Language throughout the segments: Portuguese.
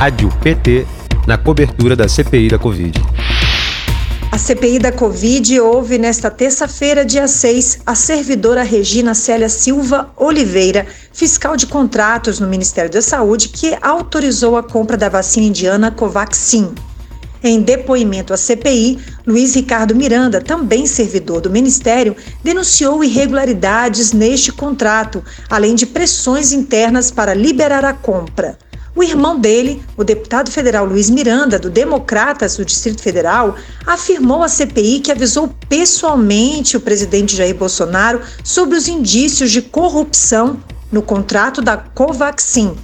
Rádio PT na cobertura da CPI da Covid. A CPI da Covid houve nesta terça-feira, dia 6, a servidora Regina Célia Silva Oliveira, fiscal de contratos no Ministério da Saúde, que autorizou a compra da vacina indiana Covaxin. Em depoimento à CPI, Luiz Ricardo Miranda, também servidor do Ministério, denunciou irregularidades neste contrato, além de pressões internas para liberar a compra. O irmão dele, o deputado federal Luiz Miranda, do Democratas do Distrito Federal, afirmou à CPI que avisou pessoalmente o presidente Jair Bolsonaro sobre os indícios de corrupção no contrato da Covaxin.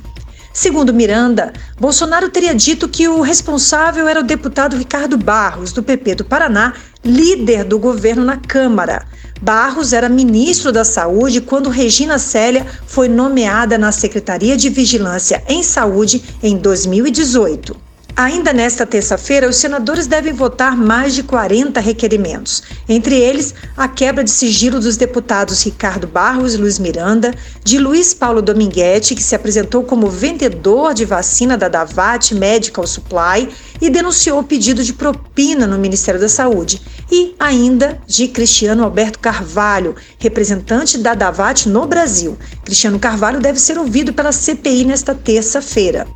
Segundo Miranda, Bolsonaro teria dito que o responsável era o deputado Ricardo Barros, do PP do Paraná, líder do governo na Câmara. Barros era ministro da Saúde quando Regina Célia foi nomeada na Secretaria de Vigilância em Saúde em 2018. Ainda nesta terça-feira, os senadores devem votar mais de 40 requerimentos, entre eles a quebra de sigilo dos deputados Ricardo Barros e Luiz Miranda, de Luiz Paulo Dominguete, que se apresentou como vendedor de vacina da Davat Medical Supply e denunciou o pedido de propina no Ministério da Saúde, e ainda de Cristiano Alberto Carvalho, representante da Davat no Brasil. Cristiano Carvalho deve ser ouvido pela CPI nesta terça-feira.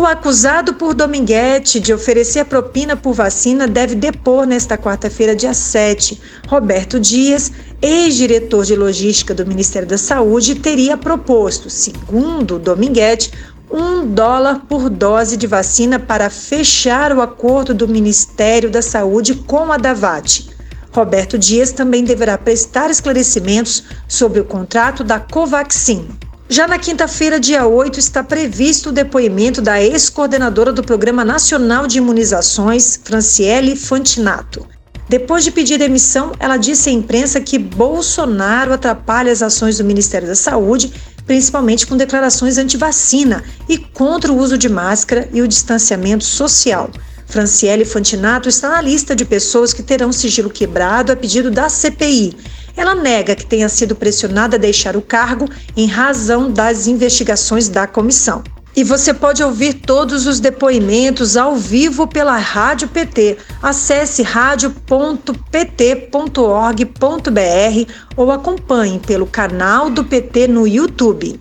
O acusado por Dominguete de oferecer propina por vacina deve depor nesta quarta-feira, dia 7. Roberto Dias, ex-diretor de logística do Ministério da Saúde, teria proposto, segundo Dominguete, um dólar por dose de vacina para fechar o acordo do Ministério da Saúde com a Davat. Roberto Dias também deverá prestar esclarecimentos sobre o contrato da Covaxin. Já na quinta-feira, dia 8, está previsto o depoimento da ex-coordenadora do Programa Nacional de Imunizações, Franciele Fantinato. Depois de pedir demissão, ela disse à imprensa que Bolsonaro atrapalha as ações do Ministério da Saúde, principalmente com declarações anti-vacina e contra o uso de máscara e o distanciamento social. Franciele Fantinato está na lista de pessoas que terão sigilo quebrado a pedido da CPI ela nega que tenha sido pressionada a deixar o cargo em razão das investigações da comissão. E você pode ouvir todos os depoimentos ao vivo pela Rádio PT. Acesse radio.pt.org.br ou acompanhe pelo canal do PT no YouTube.